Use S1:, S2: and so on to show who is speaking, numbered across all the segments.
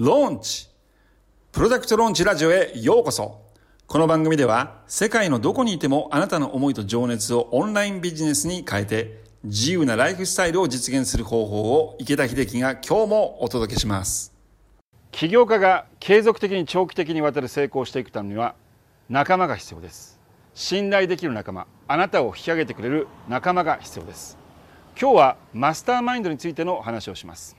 S1: ローンチプロダクトローンチラジオへようこそ。この番組では世界のどこにいてもあなたの思いと情熱をオンラインビジネスに変えて自由なライフスタイルを実現する方法を池田秀樹が今日もお届けします。
S2: 起業家が継続的に長期的にわたる成功していくためには仲間が必要です。信頼できる仲間あなたを引き上げてくれる仲間が必要です。今日はマスターマインドについての話をします、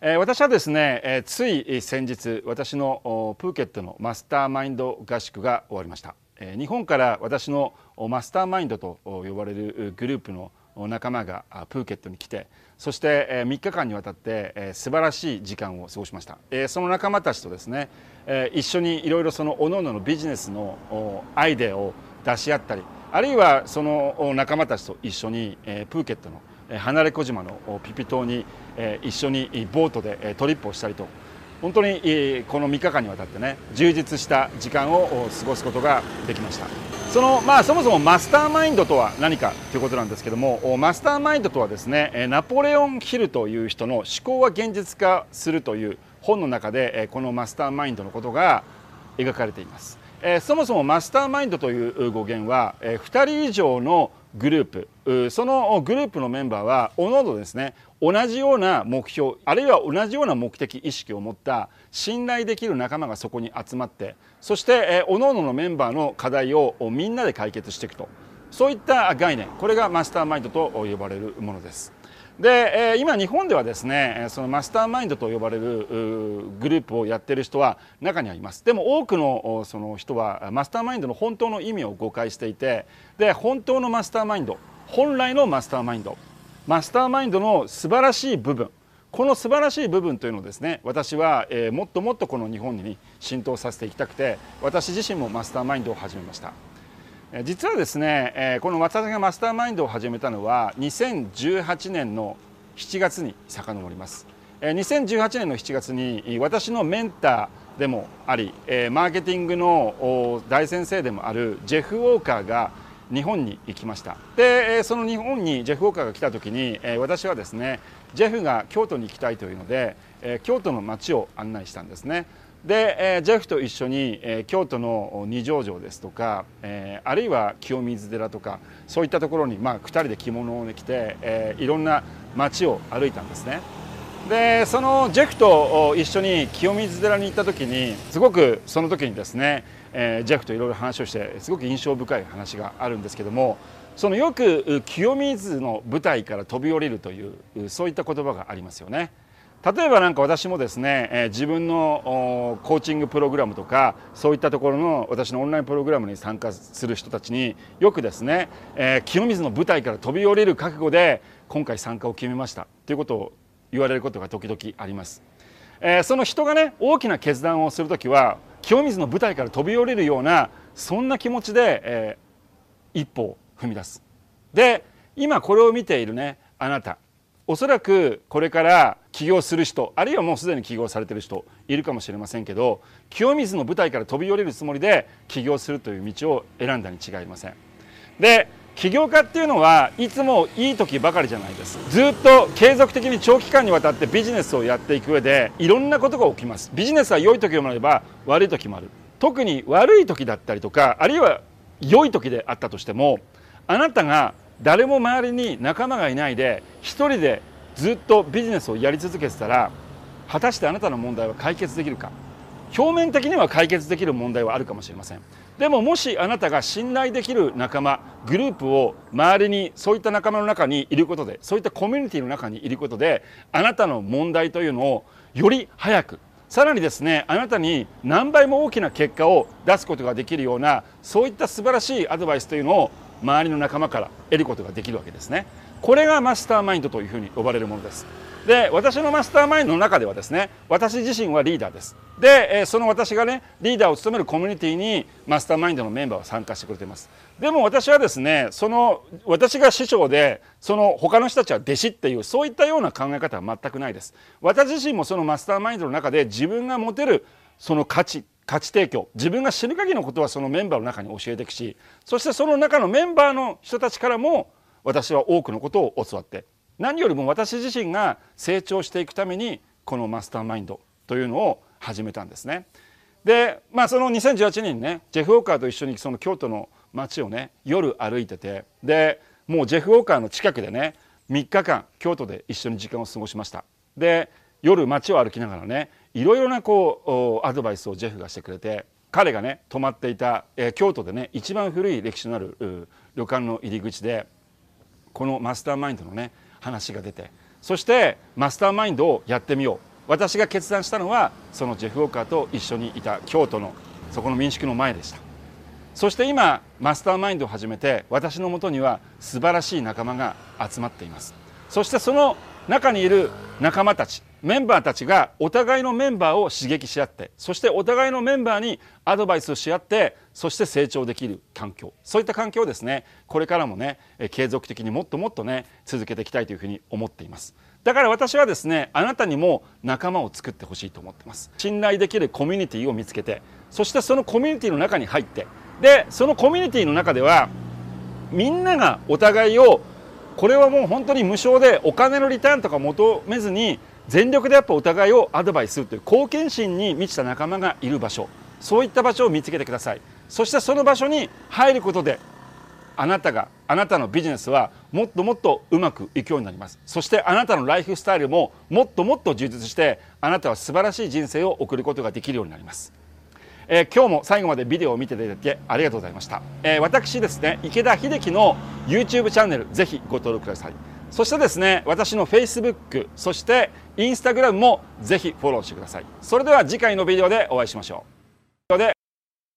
S2: 私はですね、つい先日私のプーケットのマスターマインド合宿が終わりました、日本から私のマスターマインドと呼ばれるグループの仲間がプーケットに来てそして3日間にわたって素晴らしい時間を過ごしました。その仲間たちとですね一緒にいろいろその各々のビジネスのアイデアを出し合ったりあるいはその仲間たちと一緒にプーケットの離れ小島のピピ島に一緒にボートでトリップをしたりと。本当にこの3日間にわたってね充実した時間を過ごすことができました。そのまあそもそもマスターマインドとは何かということなんですけどもマスターマインドとはですねナポレオン・ヒルという人の思考は現実化するという本の中でこのマスターマインドのことが描かれています。そもそもマスターマインドという語源は、2人以上のグループ。そのグループのメンバーはおのおのですね同じような目標あるいは同じような目的意識を持った信頼できる仲間がそこに集まってそして、おのおののメンバーの課題をみんなで解決していくと。そういった概念。これがマスターマインドと呼ばれるものです。で、え今日本ではですねそのマスターマインドと呼ばれるグループをやってる人は中にはいますでも多くのその人はマスターマインドの本当の意味を誤解していてで本当のマスターマインド本来のマスターマインドマスターマインドの素晴らしい部分この素晴らしい部分というのをですね私は、えもっともっとこの日本に浸透させていきたくて私自身もマスターマインドを始めました。実はですねこの私がマスターマインドを始めたのは2018年の7月に遡ります。2018年の7月に私のメンターでもありマーケティングの大先生でもあるジェフ・ウォーカーが日本に行きました。でその日本にジェフ・ウォーカーが来た時に私はですねジェフが京都に行きたいというので京都の街を案内したんですね。で、えー、ジェフと一緒に、えー、京都の二条城ですとか、えー、あるいは清水寺とかそういったところに、まあ、2人で着物を着て、えー、いろんな街を歩いたんですね。でそのジェフと一緒に清水寺に行った時にすごくその時にですね、えー、ジェフといろいろ話をしてすごく印象深い話があるんですけどもそのよく清水の舞台から飛び降りるというそういった言葉がありますよね。例えば何か私もですね、え、自分のコーチングプログラムとかそういったところの私のオンラインプログラムに参加する人たちによくですね、え、清水の舞台から飛び降りる覚悟で今回参加を決めました。ということを言われることが時々あります、え、その人がね大きな決断をする時は清水の舞台から飛び降りるようなそんな気持ちで、え一歩を踏み出す。で今これを見ているねあなた。おそらくこれから起業する人あるいはもうすでに起業されてる人いるかもしれませんけど清水の舞台から飛び降りるつもりで起業するという道を選んだに違いません。で起業家っていうのはいつもいい時ばかりじゃないです。ずっと継続的に長期間にわたってビジネスをやっていく上でいろんなことが起きます。ビジネスは良い時もあれば悪い時もある。特に悪い時だったりとかあるいは良い時であったとしてもあなたが誰も周りに仲間がいないで一人でずっとビジネスをやり続けてたら果たしてあなたの問題は解決できるか。表面的には解決できる問題はあるかもしれません。でももしあなたが信頼できる仲間グループを周りにそういった仲間の中にいることでそういったコミュニティの中にいることであなたの問題というのをより早くさらにですねあなたに何倍も大きな結果を出すことができるようなそういった素晴らしいアドバイスというのを周りの仲間から得ることができるわけですね。これがマスターマインドというふうに呼ばれるものです。で私のマスターマインドの中ではですね私自身はリーダーです。でその私がねリーダーを務めるコミュニティにマスターマインドのメンバーは参加してくれています。でも私はですねその私が師匠でその他の人たちは弟子っていうそういったような考え方は全くないです。私自身もそのマスターマインドの中で自分が持てるその価値価値提供自分が死ぬ限りのことはそのメンバーの中に教えていくしそしてその中のメンバーの人たちからも私は多くのことを教わって何よりも私自身が成長していくためにこのマスターマインドというのを始めたんですね。でまあその2018年にねジェフ・ウォーカーと一緒にその京都の街をね夜歩いててでもうジェフ・ウォーカーの近くでね3日間京都で一緒に時間を過ごしましたで夜街を歩きながらねいろいろなこうアドバイスをジェフがしてくれて彼がね泊まっていた、えー、京都でね一番古い歴史のある旅館の入り口でこのマスターマインドのね話が出て。そしてマスターマインドをやってみよう。私が決断したのはそのジェフ・ウォーカーと一緒にいた京都のそこの民宿の前でした。そして今マスターマインドを始めて私のもとには素晴らしい仲間が集まっています。そしてその中にいる仲間たちメンバーたちがお互いのメンバーを刺激し合ってそしてお互いのメンバーにアドバイスをし合ってそして成長できる環境。そういった環境をですね。これからもね継続的にもっともっとね続けていきたいというふうに思っています。だから私はですねあなたにも仲間を作ってほしいと思ってます。信頼できるコミュニティを見つけてそしてそのコミュニティの中に入ってでそのコミュニティの中ではみんながお互いをこれはもう本当に無償でお金のリターンとか求めずに全力でやっぱお互いをアドバイスするという貢献心に満ちた仲間がいる場所。そういった場所を見つけてください。そしてその場所に入ることであなたがあなたのビジネスはもっともっとうまくいくようになります。そしてあなたのライフスタイルももっともっと充実してあなたは素晴らしい人生を送ることができるようになります。えー、今日も最後までビデオを見ていただいてありがとうございました、えー、私ですね池田秀樹の YouTube チャンネルぜひご登録ください。そしてですね私の Facebook そして Instagram もぜひフォローしてください。それでは次回のビデオでお会いしましょう。